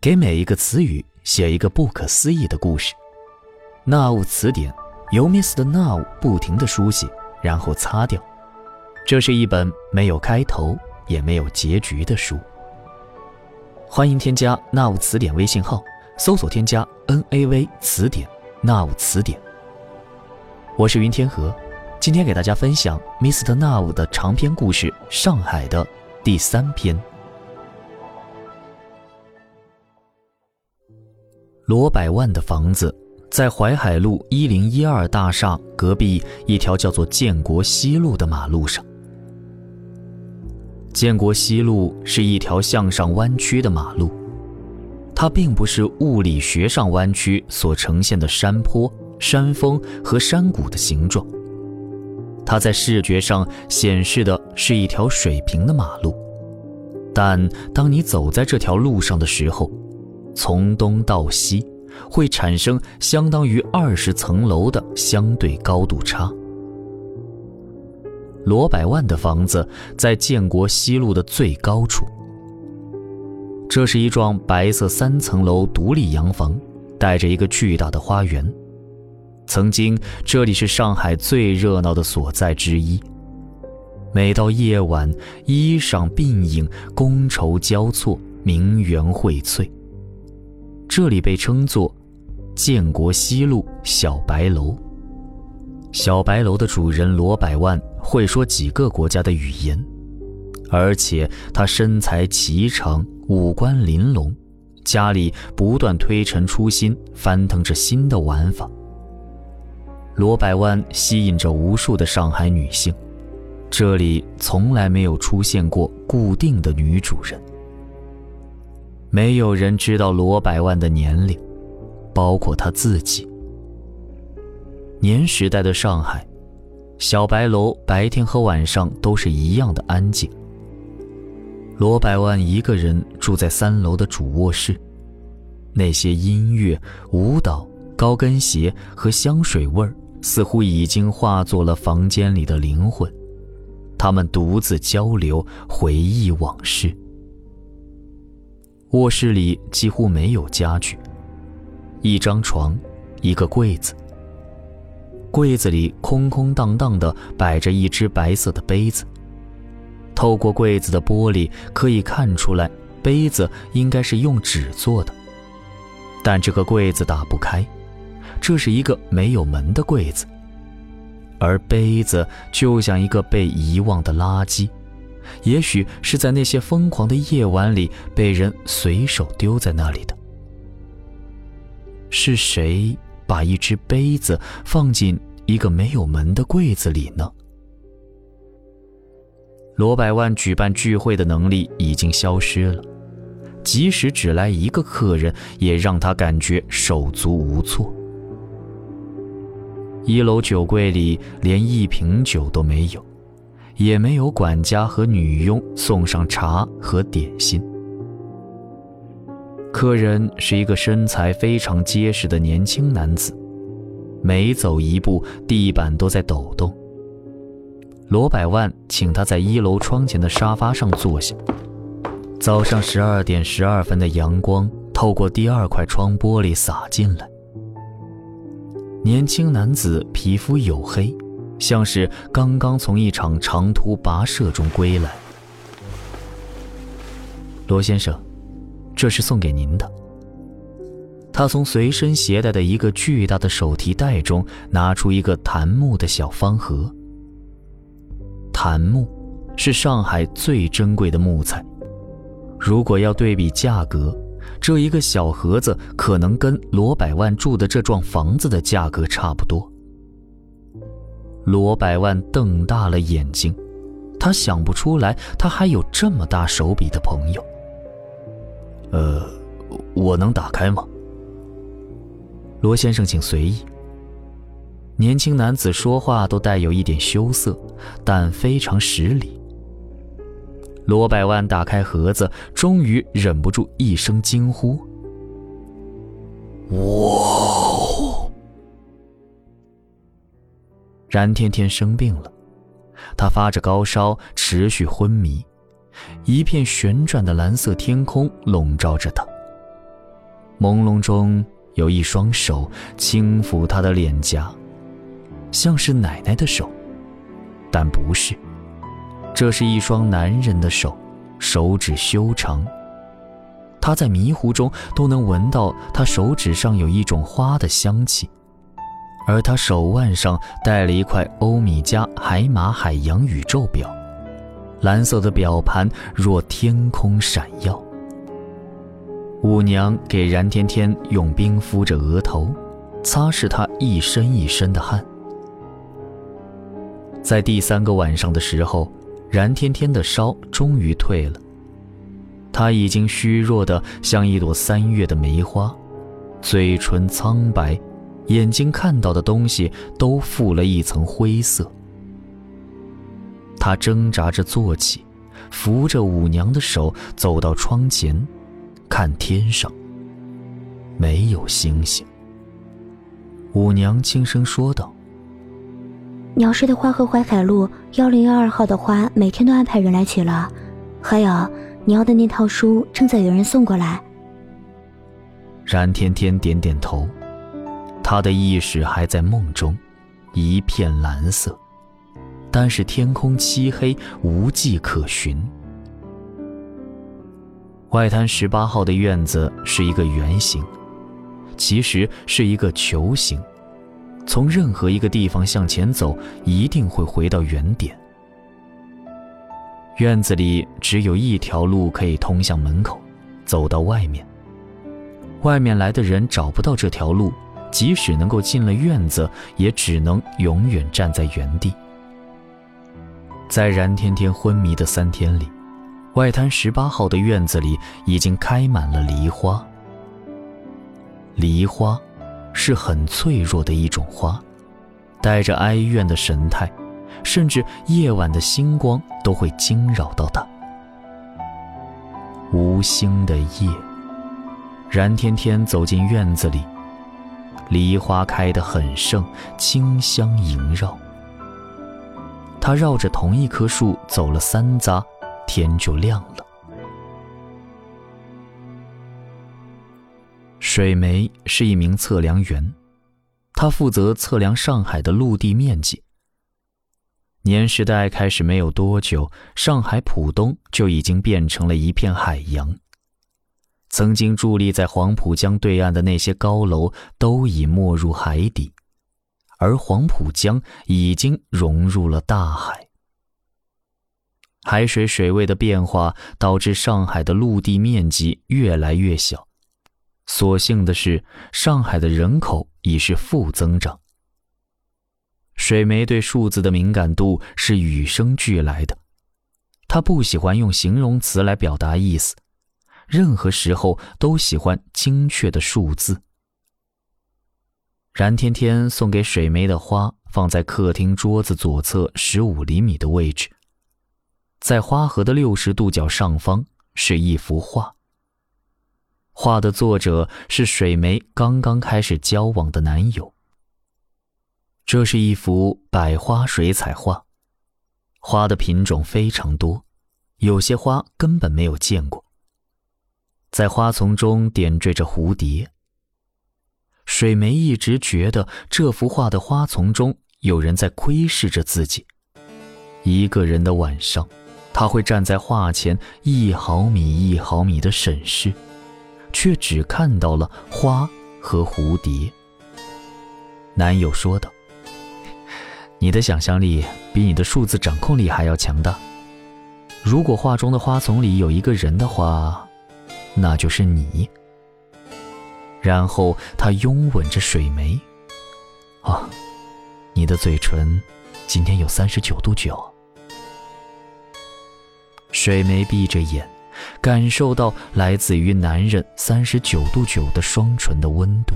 给每一个词语写一个不可思议的故事。纳物词典由 Mr. Now 不停的书写，然后擦掉。这是一本没有开头也没有结局的书。欢迎添加纳物词典微信号，搜索添加 N A V 词典，纳物词典。我是云天河，今天给大家分享 Mr. Now 的长篇故事《上海》的第三篇。罗百万的房子在淮海路一零一二大厦隔壁一条叫做建国西路的马路上。建国西路是一条向上弯曲的马路，它并不是物理学上弯曲所呈现的山坡、山峰和山谷的形状，它在视觉上显示的是一条水平的马路。但当你走在这条路上的时候，从东到西，会产生相当于二十层楼的相对高度差。罗百万的房子在建国西路的最高处，这是一幢白色三层楼独立洋房，带着一个巨大的花园。曾经这里是上海最热闹的所在之一，每到夜晚，衣裳鬓影，觥筹交错，名媛荟萃。这里被称作“建国西路小白楼”。小白楼的主人罗百万会说几个国家的语言，而且他身材颀长，五官玲珑，家里不断推陈出新，翻腾着新的玩法。罗百万吸引着无数的上海女性，这里从来没有出现过固定的女主人。没有人知道罗百万的年龄，包括他自己。年时代的上海，小白楼白天和晚上都是一样的安静。罗百万一个人住在三楼的主卧室，那些音乐、舞蹈、高跟鞋和香水味儿，似乎已经化作了房间里的灵魂。他们独自交流，回忆往事。卧室里几乎没有家具，一张床，一个柜子。柜子里空空荡荡的摆着一只白色的杯子。透过柜子的玻璃可以看出来，杯子应该是用纸做的。但这个柜子打不开，这是一个没有门的柜子。而杯子就像一个被遗忘的垃圾。也许是在那些疯狂的夜晚里被人随手丢在那里的。是谁把一只杯子放进一个没有门的柜子里呢？罗百万举办聚会的能力已经消失了，即使只来一个客人，也让他感觉手足无措。一楼酒柜里连一瓶酒都没有。也没有管家和女佣送上茶和点心。客人是一个身材非常结实的年轻男子，每走一步，地板都在抖动。罗百万请他在一楼窗前的沙发上坐下。早上十二点十二分的阳光透过第二块窗玻璃洒进来。年轻男子皮肤黝黑。像是刚刚从一场长途跋涉中归来。罗先生，这是送给您的。他从随身携带的一个巨大的手提袋中拿出一个檀木的小方盒。檀木是上海最珍贵的木材，如果要对比价格，这一个小盒子可能跟罗百万住的这幢房子的价格差不多。罗百万瞪大了眼睛，他想不出来，他还有这么大手笔的朋友。呃，我能打开吗？罗先生，请随意。年轻男子说话都带有一点羞涩，但非常实礼。罗百万打开盒子，终于忍不住一声惊呼：“哇！”冉天天生病了，他发着高烧，持续昏迷。一片旋转的蓝色天空笼罩着他，朦胧中有一双手轻抚她的脸颊，像是奶奶的手，但不是，这是一双男人的手，手指修长。他在迷糊中都能闻到他手指上有一种花的香气，而他手腕上戴了一块欧米茄海马海洋宇宙表，蓝色的表盘若天空闪耀。舞娘给燃天天用冰敷着额头，擦拭他一身一身的汗。在第三个晚上的时候，燃天天的烧终于退了。他已经虚弱的像一朵三月的梅花，嘴唇苍白，眼睛看到的东西都附了一层灰色。他挣扎着坐起，扶着舞娘的手走到窗前，看天上。没有星星。舞娘轻声说道：“鸟市的花和淮海路幺零幺二号的花，每天都安排人来取了，还有。”你要的那套书正在有人送过来。冉天天点点头，他的意识还在梦中，一片蓝色，但是天空漆黑，无迹可寻。外滩十八号的院子是一个圆形，其实是一个球形，从任何一个地方向前走，一定会回到原点。院子里只有一条路可以通向门口，走到外面。外面来的人找不到这条路，即使能够进了院子，也只能永远站在原地。在冉天天昏迷的三天里，外滩十八号的院子里已经开满了梨花。梨花，是很脆弱的一种花，带着哀怨的神态。甚至夜晚的星光都会惊扰到他。无星的夜，冉天天走进院子里，梨花开得很盛，清香萦绕。他绕着同一棵树走了三匝，天就亮了。水梅是一名测量员，他负责测量上海的陆地面积。年时代开始没有多久，上海浦东就已经变成了一片海洋。曾经伫立在黄浦江对岸的那些高楼都已没入海底，而黄浦江已经融入了大海。海水水位的变化导致上海的陆地面积越来越小。所幸的是，上海的人口已是负增长。水梅对数字的敏感度是与生俱来的，他不喜欢用形容词来表达意思，任何时候都喜欢精确的数字。冉天天送给水梅的花放在客厅桌子左侧十五厘米的位置，在花盒的六十度角上方是一幅画。画的作者是水梅刚刚开始交往的男友。这是一幅百花水彩画，花的品种非常多，有些花根本没有见过。在花丛中点缀着蝴蝶。水梅一直觉得这幅画的花丛中有人在窥视着自己。一个人的晚上，他会站在画前一毫米一毫米的审视，却只看到了花和蝴蝶。男友说道。你的想象力比你的数字掌控力还要强大。如果画中的花丛里有一个人的话，那就是你。然后他拥吻着水梅。啊，你的嘴唇今天有三十九度九。水梅闭着眼，感受到来自于男人三十九度九的双唇的温度。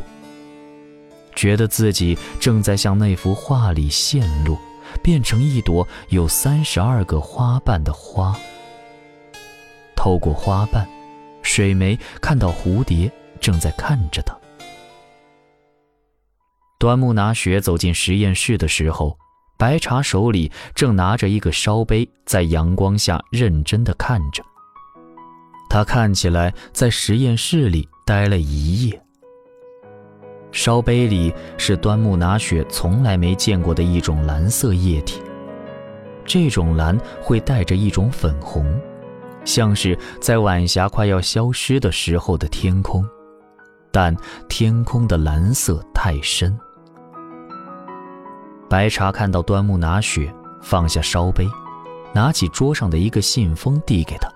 觉得自己正在向那幅画里陷落，变成一朵有三十二个花瓣的花。透过花瓣，水梅看到蝴蝶正在看着他。端木拿雪走进实验室的时候，白茶手里正拿着一个烧杯，在阳光下认真的看着。他看起来在实验室里待了一夜。烧杯里是端木拿雪从来没见过的一种蓝色液体，这种蓝会带着一种粉红，像是在晚霞快要消失的时候的天空，但天空的蓝色太深。白茶看到端木拿雪放下烧杯，拿起桌上的一个信封递给他。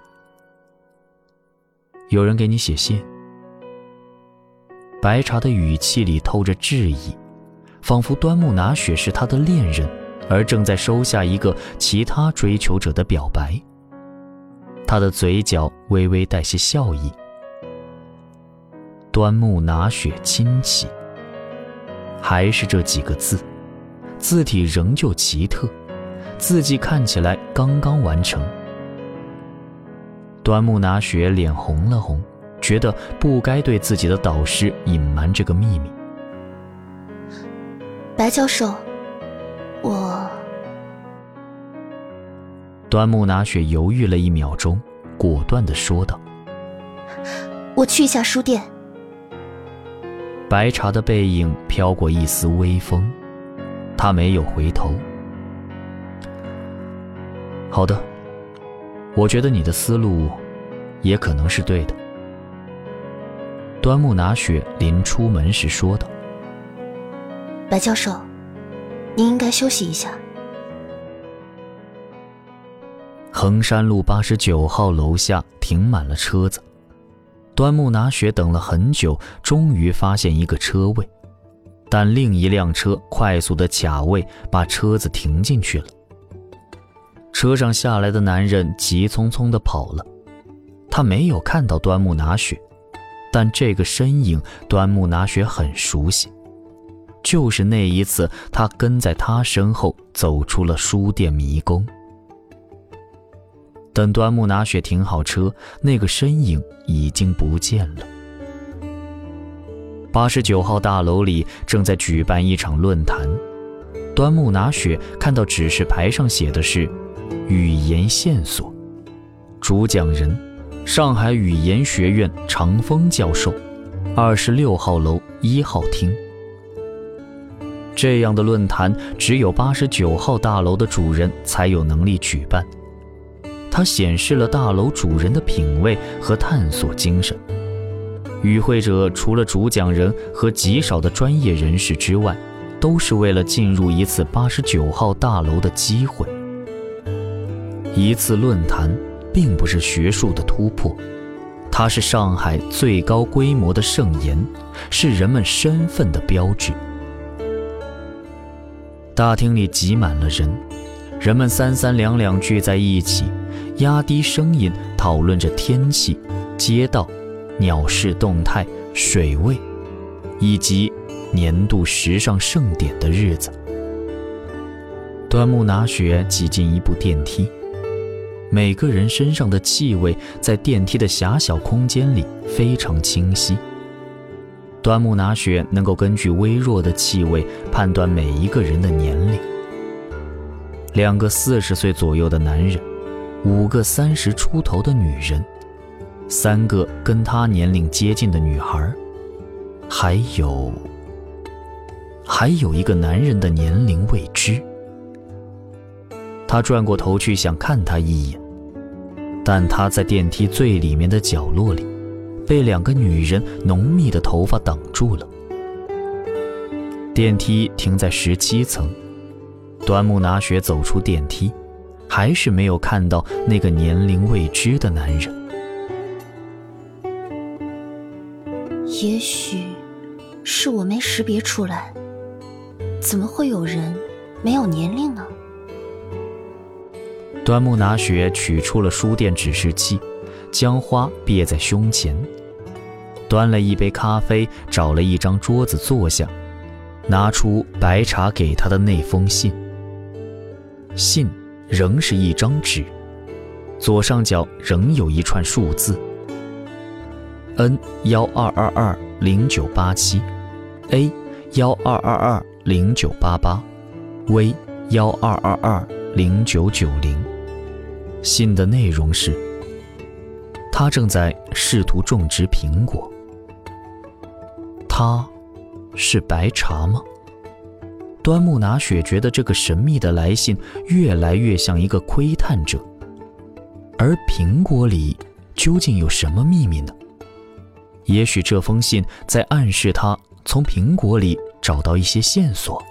有人给你写信。白茶的语气里透着质疑，仿佛端木拿雪是他的恋人，而正在收下一个其他追求者的表白。他的嘴角微微带些笑意。端木拿雪亲戚，还是这几个字。字体仍旧奇特，字迹看起来刚刚完成。端木拿雪脸红了红，觉得不该对自己的导师隐瞒这个秘密。白教授，端木拿雪犹豫了一秒钟，果断的说道：“我去一下书店。”白茶的背影飘过一丝微风。他没有回头。好的，我觉得你的思路也可能是对的。端木拿雪临出门时说道：“白教授，您应该休息一下。”衡山路八十九号楼下停满了车子，端木拿雪等了很久，终于发现一个车位。但另一辆车快速的卡位，把车子停进去了。车上下来的男人急匆匆的跑了，他没有看到端木拿雪，但这个身影端木拿雪很熟悉，就是那一次他跟在他身后走出了书店迷宫。等端木拿雪停好车，那个身影已经不见了。八十九号大楼里正在举办一场论坛，端木拿雪看到指示牌上写的是“语言线索”，主讲人上海语言学院长风教授，二十六号楼一号厅。这样的论坛只有八十九号大楼的主人才有能力举办，它显示了大楼主人的品味和探索精神。与会者除了主讲人和极少的专业人士之外，都是为了进入一次八十九号大楼的机会。一次论坛并不是学术的突破，它是上海最高规模的盛宴，是人们身份的标志。大厅里挤满了人，人们三三两两聚在一起，压低声音讨论着天气、街道。鸟市动态、水位，以及年度时尚盛典的日子。端木拿雪挤进一部电梯，每个人身上的气味在电梯的狭小空间里非常清晰。端木拿雪能够根据微弱的气味判断每一个人的年龄：两个四十岁左右的男人，五个三十出头的女人。三个跟他年龄接近的女孩，还有，还有一个男人的年龄未知。他转过头去想看他一眼，但他在电梯最里面的角落里，被两个女人浓密的头发挡住了。电梯停在十七层，端木拿雪走出电梯，还是没有看到那个年龄未知的男人。也许是我没识别出来，怎么会有人没有年龄呢？端木拿雪取出了书店指示器，将花别在胸前，端了一杯咖啡，找了一张桌子坐下，拿出白茶给他的那封信。信仍是一张纸，左上角仍有一串数字。N 幺二二二零九八七，A 幺二二二零九八八，V 幺二二二零九九零。信的内容是：他正在试图种植苹果。他是白茶吗？端木拿雪觉得这个神秘的来信越来越像一个窥探者，而苹果里究竟有什么秘密呢？也许这封信在暗示他从苹果里找到一些线索。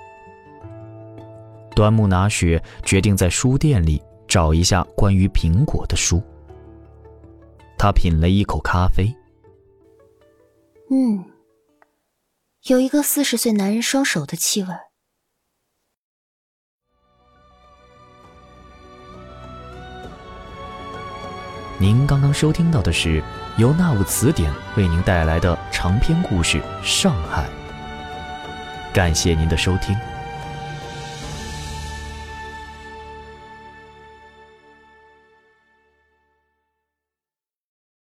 端木拿雪决定在书店里找一下关于苹果的书。他品了一口咖啡，嗯，有一个四十岁男人双手的气味。您刚刚收听到的是由那物词典为您带来的长篇故事《上海》，感谢您的收听。